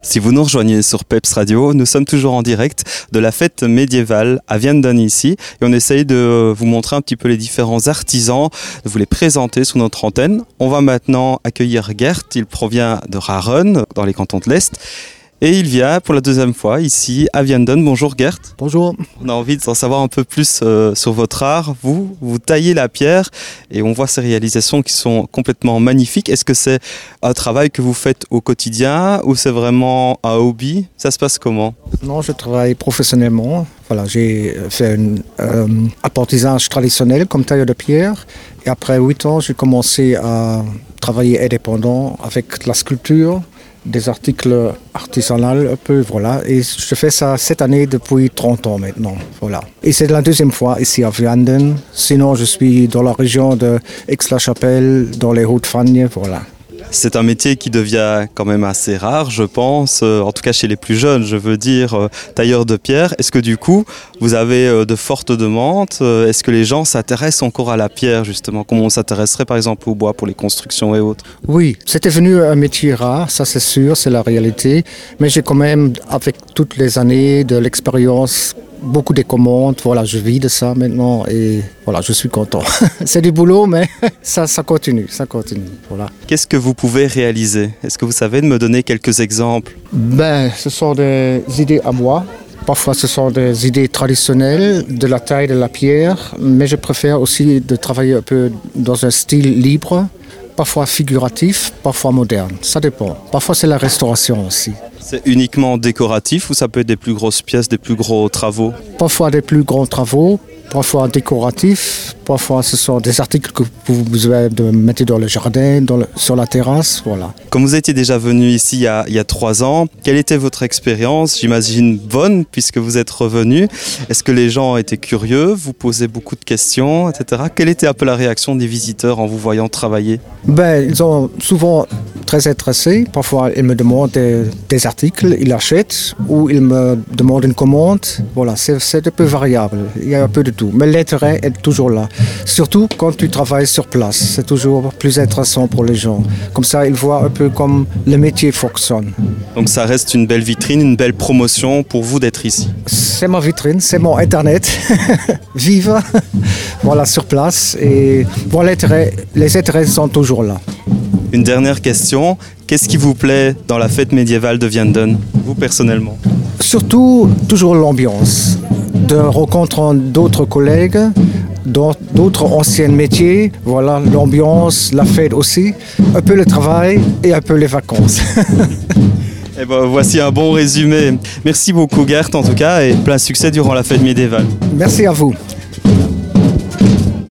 Si vous nous rejoignez sur Peps Radio, nous sommes toujours en direct de la fête médiévale à Vianden ici et on essaye de vous montrer un petit peu les différents artisans, de vous les présenter sous notre antenne. On va maintenant accueillir Gert, il provient de Raren dans les cantons de l'Est et il vient pour la deuxième fois ici à Vianden. Bonjour Gert. Bonjour. On a envie d'en savoir un peu plus euh, sur votre art. Vous, vous taillez la pierre et on voit ces réalisations qui sont complètement magnifiques. Est-ce que c'est un travail que vous faites au quotidien ou c'est vraiment un hobby? Ça se passe comment? Non, je travaille professionnellement. Voilà, j'ai fait un euh, apprentissage traditionnel comme tailleur de pierre. Et après huit ans, j'ai commencé à travailler indépendant avec la sculpture des articles artisanaux un peu, voilà. Et je fais ça cette année depuis 30 ans maintenant, voilà. Et c'est la deuxième fois ici à Vianden. Sinon, je suis dans la région de Aix-la-Chapelle, dans les Hautes-Fagnes, voilà. C'est un métier qui devient quand même assez rare, je pense, euh, en tout cas chez les plus jeunes, je veux dire, euh, tailleur de pierre. Est-ce que du coup, vous avez euh, de fortes demandes Est-ce que les gens s'intéressent encore à la pierre, justement, comme on s'intéresserait par exemple au bois pour les constructions et autres? Oui, c'était venu un métier rare, ça c'est sûr, c'est la réalité. Mais j'ai quand même, avec toutes les années de l'expérience, beaucoup de commandes. Voilà, je vis de ça maintenant et voilà, je suis content. c'est du boulot, mais ça, ça continue, ça continue. Voilà. Qu'est-ce que vous pouvez réaliser? Est-ce que vous savez de me donner quelques exemples? Ben, ce sont des idées à moi. Parfois, ce sont des idées traditionnelles de la taille de la pierre, mais je préfère aussi de travailler un peu dans un style libre, parfois figuratif, parfois moderne. Ça dépend. Parfois, c'est la restauration aussi. C'est uniquement décoratif ou ça peut être des plus grosses pièces, des plus gros travaux? Parfois des plus grands travaux, parfois décoratifs, parfois ce sont des articles que vous avez de mettre dans le jardin, dans le, sur la terrasse, voilà. Comme vous étiez déjà venu ici il y, a, il y a trois ans, quelle était votre expérience J'imagine bonne puisque vous êtes revenu? Est-ce que les gens étaient curieux Vous posez beaucoup de questions, etc. Quelle était un peu la réaction des visiteurs en vous voyant travailler? Ben, ils ont souvent très intéressés. Parfois, ils me demandent des, des articles, ils achètent ou ils me demandent une commande. Voilà, c'est un peu variable. Il y a un peu de tout. Mais l'intérêt est toujours là. Surtout quand tu travailles sur place. C'est toujours plus intéressant pour les gens. Comme ça, ils voient un peu comme le métier fonctionne. Donc ça reste une belle vitrine, une belle promotion pour vous d'être ici. C'est ma vitrine, c'est mon Internet. Vive, voilà, sur place. Et bon, les intérêts sont toujours là. Une dernière question. Qu'est-ce qui vous plaît dans la fête médiévale de Vianden, vous personnellement? Surtout, toujours l'ambiance. De rencontrer d'autres collègues, d'autres anciens métiers, voilà, l'ambiance, la fête aussi, un peu le travail et un peu les vacances. et ben, voici un bon résumé. Merci beaucoup Gert en tout cas et plein succès durant la fête médiévale. Merci à vous.